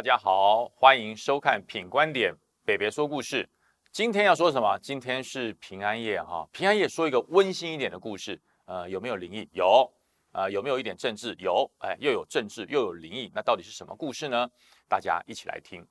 大家好，欢迎收看《品观点北北说故事》。今天要说什么？今天是平安夜哈，平安夜说一个温馨一点的故事。呃，有没有灵异？有。啊，有没有一点政治？有。哎，又有政治，又有灵异，那到底是什么故事呢？大家一起来听。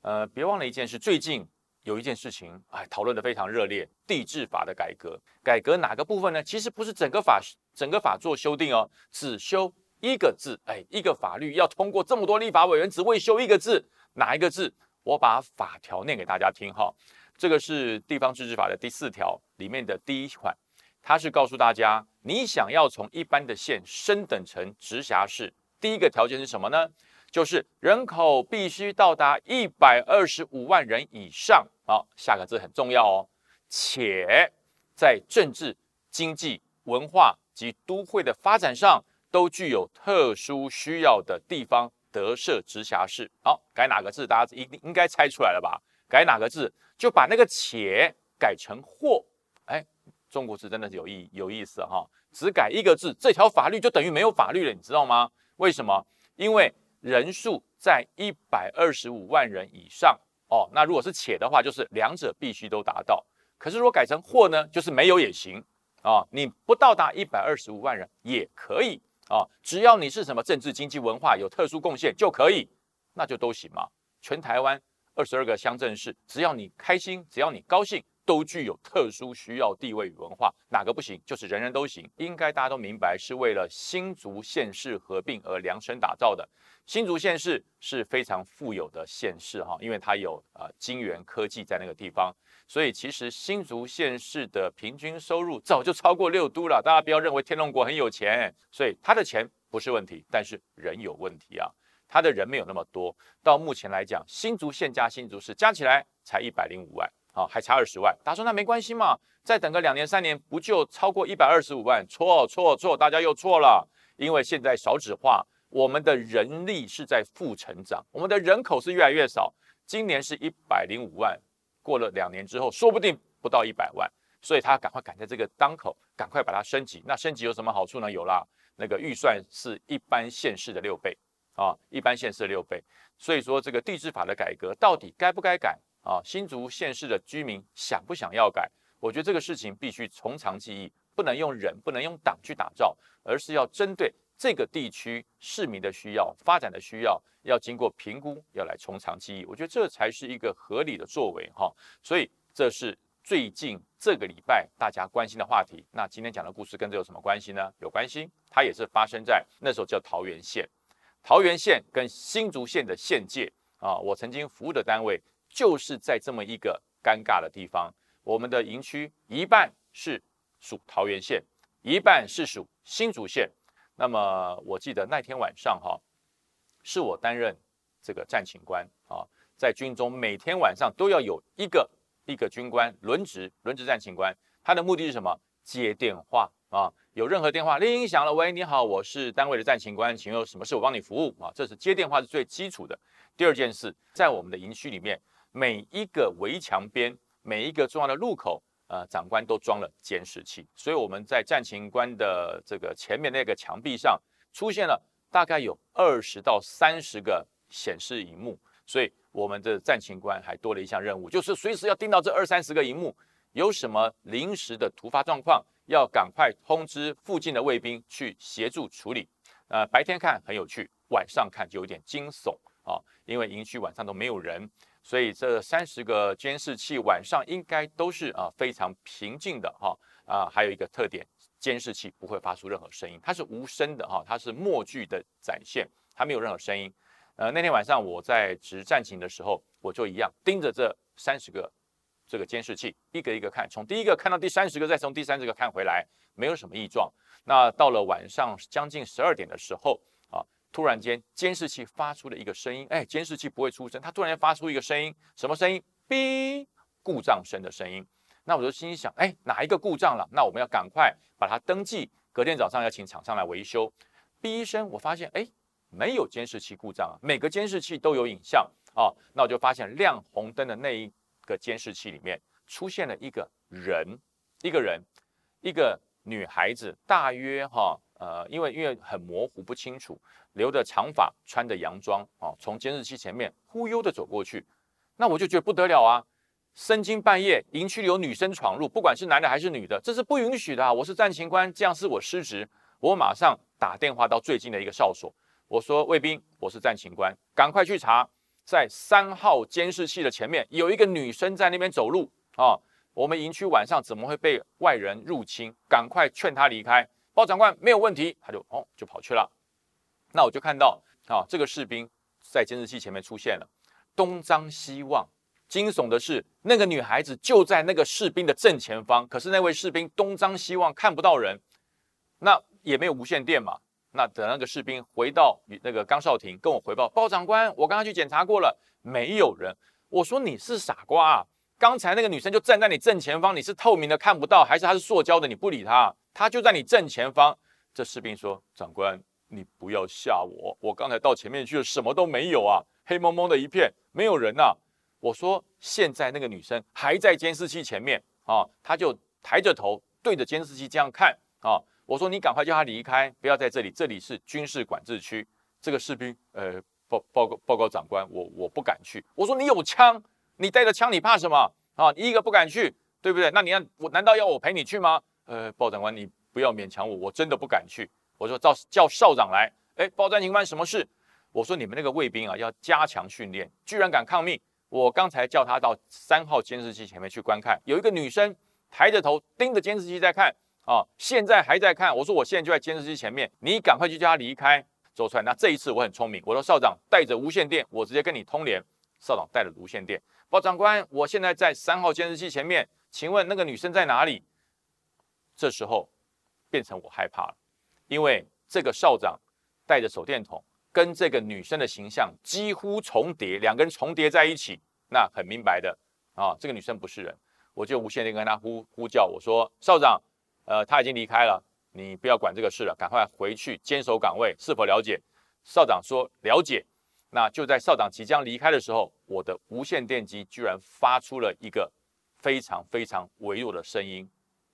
呃，别忘了一件事，最近有一件事情，哎，讨论的非常热烈，地质法的改革。改革哪个部分呢？其实不是整个法，整个法做修订哦，只修一个字。哎，一个法律要通过这么多立法委员，只为修一个字，哪一个字？我把法条念给大家听哈。这个是地方自治法的第四条里面的第一款，它是告诉大家，你想要从一般的县升等成直辖市，第一个条件是什么呢？就是人口必须到达一百二十五万人以上。好，下个字很重要哦，且在政治、经济、文化及都会的发展上都具有特殊需要的地方得设直辖市。好，改哪个字？大家一定应该猜出来了吧？改哪个字，就把那个且改成或。哎，中国字真的是有意有意思哈，只改一个字，这条法律就等于没有法律了，你知道吗？为什么？因为人数在一百二十五万人以上哦。那如果是且的话，就是两者必须都达到。可是如果改成或呢，就是没有也行啊。你不到达一百二十五万人也可以啊，只要你是什么政治、经济、文化有特殊贡献就可以，那就都行嘛。全台湾。二十二个乡镇市，只要你开心，只要你高兴，都具有特殊需要地位与文化。哪个不行？就是人人都行。应该大家都明白，是为了新竹县市合并而量身打造的。新竹县市是非常富有的县市哈，因为它有呃金源科技在那个地方，所以其实新竹县市的平均收入早就超过六都了。大家不要认为天龙国很有钱，所以他的钱不是问题，但是人有问题啊。他的人没有那么多，到目前来讲，新竹县加新竹市加起来才一百零五万，好，还差二十万。他说那没关系嘛，再等个两年三年，不就超过一百二十五万？错错错，大家又错了，因为现在少子化，我们的人力是在负成长，我们的人口是越来越少。今年是一百零五万，过了两年之后，说不定不到一百万，所以他赶快赶在这个当口，赶快把它升级。那升级有什么好处呢？有啦，那个预算是一般县市的六倍。啊，一般县市的六倍，所以说这个地质法的改革到底该不该改啊？新竹县市的居民想不想要改？我觉得这个事情必须从长计议，不能用人，不能用党去打造，而是要针对这个地区市民的需要、发展的需要，要经过评估，要来从长计议。我觉得这才是一个合理的作为哈。所以这是最近这个礼拜大家关心的话题。那今天讲的故事跟这有什么关系呢？有关系，它也是发生在那时候叫桃园县。桃园县跟新竹县的县界啊，我曾经服务的单位就是在这么一个尴尬的地方。我们的营区一半是属桃园县，一半是属新竹县。那么我记得那天晚上哈，是我担任这个战勤官啊，在军中每天晚上都要有一个一个军官轮值轮值战勤官，他的目的是什么？接电话啊。有任何电话铃响了，喂，你好，我是单位的战勤官，请问有什么事我帮你服务啊？这是接电话是最基础的。第二件事，在我们的营区里面，每一个围墙边，每一个重要的路口，呃，长官都装了监视器，所以我们在战情官的这个前面那个墙壁上出现了大概有二十到三十个显示荧幕，所以我们的战情官还多了一项任务，就是随时要盯到这二三十个荧幕，有什么临时的突发状况。要赶快通知附近的卫兵去协助处理。呃，白天看很有趣，晚上看就有点惊悚啊，因为营区晚上都没有人，所以这三十个监视器晚上应该都是啊非常平静的哈啊。还有一个特点，监视器不会发出任何声音，它是无声的哈，它是默剧的展现，它没有任何声音。呃，那天晚上我在值战勤的时候，我就一样盯着这三十个。这个监视器一个一个看，从第一个看到第三十个，再从第三十个看回来，没有什么异状。那到了晚上将近十二点的时候，突然间监视器发出了一个声音，哎，监视器不会出声，它突然间发出一个声音，什么声音？哔，故障声的声音。那我就心想，哎，哪一个故障了？那我们要赶快把它登记，隔天早上要请厂商来维修。哔一声，我发现，哎，没有监视器故障啊，每个监视器都有影像啊。那我就发现亮红灯的那一。个监视器里面出现了一个人，一个人，一个女孩子，大约哈呃，因为因为很模糊不清楚，留着长发，穿着洋装啊，从监视器前面忽悠的走过去，那我就觉得不得了啊！深更半夜，营区里有女生闯入，不管是男的还是女的，这是不允许的。我是战情官，这样是我失职。我马上打电话到最近的一个哨所，我说卫兵，我是战情官，赶快去查，在三号监视器的前面有一个女生在那边走路啊。我们营区晚上怎么会被外人入侵？赶快劝她离开。包长官没有问题，他就哦就跑去了。那我就看到啊，这个士兵在监视器前面出现了，东张西望。惊悚的是，那个女孩子就在那个士兵的正前方，可是那位士兵东张西望看不到人，那也没有无线电嘛。那等那个士兵回到那个冈少廷跟我回报，包长官，我刚刚去检查过了，没有人。我说你是傻瓜啊！刚才那个女生就站在你正前方，你是透明的看不到，还是她是塑胶的？你不理她，他就在你正前方。这士兵说：“长官，你不要吓我，我刚才到前面去了，什么都没有啊，黑蒙蒙的一片，没有人呐。”我说现在那个女生还在监视器前面啊，她就抬着头对着监视器这样看啊。我说你赶快叫她离开，不要在这里，这里是军事管制区。这个士兵，呃，报报告报告长官，我我不敢去。我说你有枪，你带着枪你怕什么啊？你一个不敢去，对不对？那你要我难道要我陪你去吗？呃，报长官你不要勉强我，我真的不敢去。我说叫叫少长来，哎，报战情官什么事？我说你们那个卫兵啊要加强训练，居然敢抗命。我刚才叫他到三号监视器前面去观看，有一个女生抬着头盯着监视器在看啊，现在还在看。我说我现在就在监视器前面，你赶快去叫他离开，走出来。那这一次我很聪明，我说少长带着无线电，我直接跟你通联。少长带着无线电，报长官，我现在在三号监视器前面，请问那个女生在哪里？这时候变成我害怕了，因为这个少长带着手电筒。跟这个女生的形象几乎重叠，两个人重叠在一起，那很明白的啊，这个女生不是人，我就无限地跟他呼呼叫，我说少长，呃，他已经离开了，你不要管这个事了，赶快回去坚守岗位，是否了解？少长说了解。那就在少长即将离开的时候，我的无线电机居然发出了一个非常非常微弱的声音，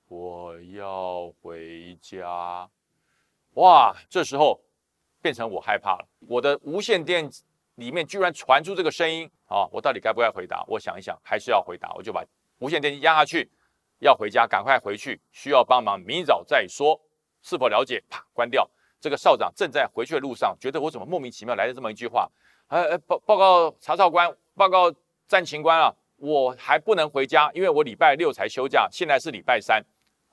我要回家。哇，这时候。变成我害怕了，我的无线电里面居然传出这个声音啊！我到底该不该回答？我想一想，还是要回答。我就把无线电压下去，要回家，赶快回去，需要帮忙，明早再说。是否了解？啪，关掉。这个少长正在回去的路上，觉得我怎么莫名其妙来了这么一句话？呃，报报告查哨官，报告战情官啊，我还不能回家，因为我礼拜六才休假，现在是礼拜三。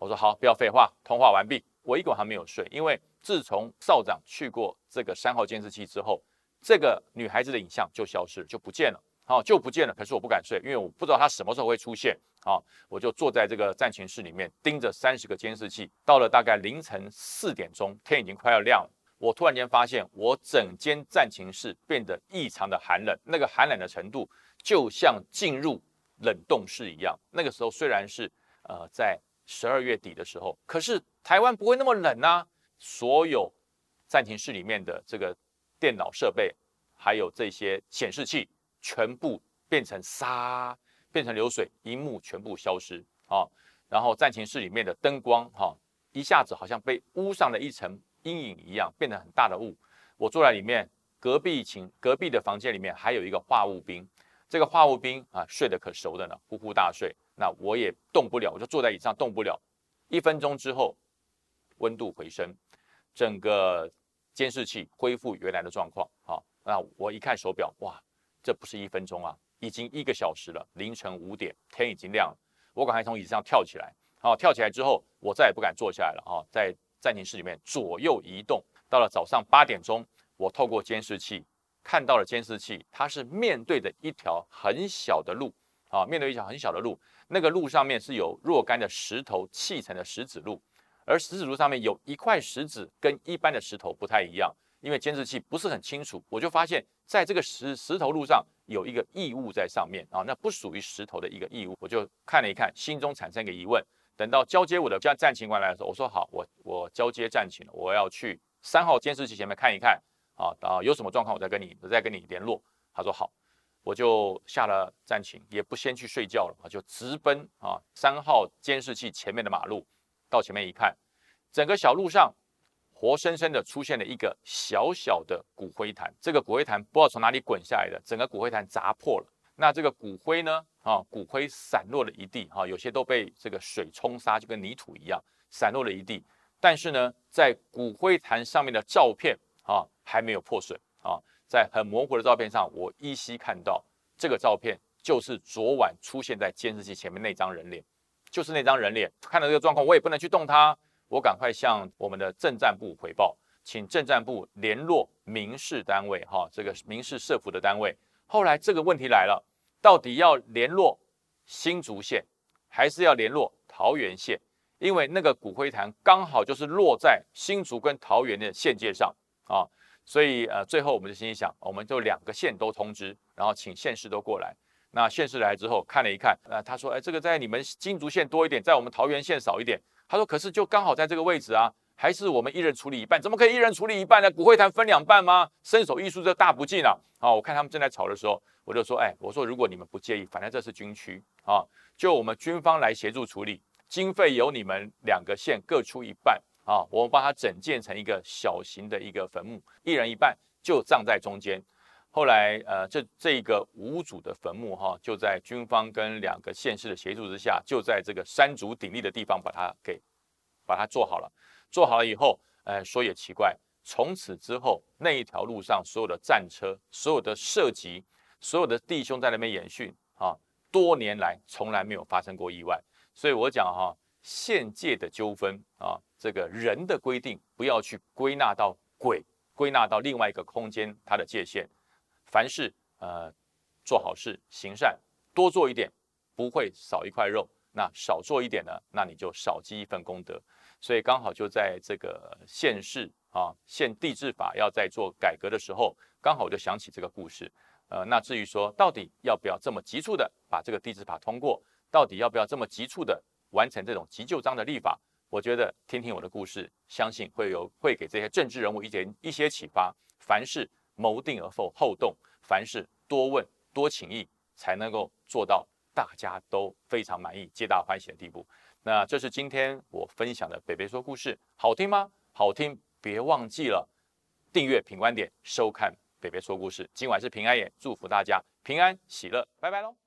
我说好，不要废话，通话完毕。我一个晚还没有睡，因为。自从少长去过这个三号监视器之后，这个女孩子的影像就消失，就不见了，好，就不见了。可是我不敢睡，因为我不知道她什么时候会出现，好，我就坐在这个战情室里面盯着三十个监视器。到了大概凌晨四点钟，天已经快要亮了，我突然间发现我整间战情室变得异常的寒冷，那个寒冷的程度就像进入冷冻室一样。那个时候虽然是呃在十二月底的时候，可是台湾不会那么冷啊。所有暂停室里面的这个电脑设备，还有这些显示器，全部变成沙，变成流水，荧幕全部消失啊！然后暂停室里面的灯光，哈，一下子好像被污上了一层阴影一样，变得很大的雾。我坐在里面，隔壁寝隔壁的房间里面还有一个化务兵，这个化务兵啊，睡得可熟的呢，呼呼大睡。那我也动不了，我就坐在椅子上动不了。一分钟之后，温度回升。整个监视器恢复原来的状况，好，那我一看手表，哇，这不是一分钟啊，已经一个小时了，凌晨五点，天已经亮了，我赶快从椅子上跳起来，好，跳起来之后，我再也不敢坐下来了，啊，在暂停室里面左右移动，到了早上八点钟，我透过监视器看到了监视器，它是面对着一条很小的路，啊，面对一条很小的路，那个路上面是有若干的石头砌成的石子路。而石子路上面有一块石子，跟一般的石头不太一样，因为监视器不是很清楚，我就发现在这个石石头路上有一个异物在上面啊，那不属于石头的一个异物，我就看了一看，心中产生一个疑问。等到交接我的战情官来的时候，我说好，我我交接战情了，我要去三号监视器前面看一看啊啊，有什么状况我再跟你我再跟你联络。他说好，我就下了战情，也不先去睡觉了啊，就直奔啊三号监视器前面的马路。到前面一看，整个小路上活生生的出现了一个小小的骨灰坛，这个骨灰坛不知道从哪里滚下来的，整个骨灰坛砸破了。那这个骨灰呢？啊，骨灰散落了一地，哈，有些都被这个水冲沙，就跟泥土一样，散落了一地。但是呢，在骨灰坛上面的照片啊，还没有破损啊，在很模糊的照片上，我依稀看到这个照片就是昨晚出现在监视器前面那张人脸，就是那张人脸。看到这个状况，我也不能去动它，我赶快向我们的政战部回报，请政战部联络民事单位，哈，这个民事社服的单位。后来这个问题来了，到底要联络新竹县，还是要联络桃园县？因为那个骨灰坛刚好就是落在新竹跟桃园的县界上啊，所以呃，最后我们就心里想，我们就两个县都通知，然后请县市都过来。那县市来之后看了一看，呃，他说，哎，这个在你们金竹县多一点，在我们桃园县少一点。他说，可是就刚好在这个位置啊。还是我们一人处理一半，怎么可以一人处理一半呢？骨灰坛分两半吗？伸手艺术这大不敬啊！啊，我看他们正在吵的时候，我就说，哎，我说如果你们不介意，反正这是军区啊，就我们军方来协助处理，经费由你们两个县各出一半啊，我们把它整建成一个小型的一个坟墓，一人一半，就葬在中间。后来，呃，这这一个五组的坟墓哈，就在军方跟两个县市的协助之下，就在这个山竹鼎立的地方把它给把它做好了。做好了以后，呃，说也奇怪，从此之后那一条路上所有的战车、所有的射击、所有的弟兄在那边演训啊，多年来从来没有发生过意外。所以我讲哈，现界的纠纷啊，这个人的规定不要去归纳到鬼，归纳到另外一个空间它的界限。凡事呃做好事行善，多做一点不会少一块肉，那少做一点呢，那你就少积一份功德。所以刚好就在这个现世啊现地质法要在做改革的时候，刚好我就想起这个故事。呃，那至于说到底要不要这么急促的把这个地质法通过，到底要不要这么急促的完成这种急救章的立法，我觉得听听我的故事，相信会有会给这些政治人物一点一些启发。凡事谋定而后后动，凡事多问多请益，才能够做到大家都非常满意、皆大欢喜的地步。那这是今天我分享的北北说故事，好听吗？好听，别忘记了订阅品观点，收看北北说故事。今晚是平安夜，祝福大家平安喜乐，拜拜喽。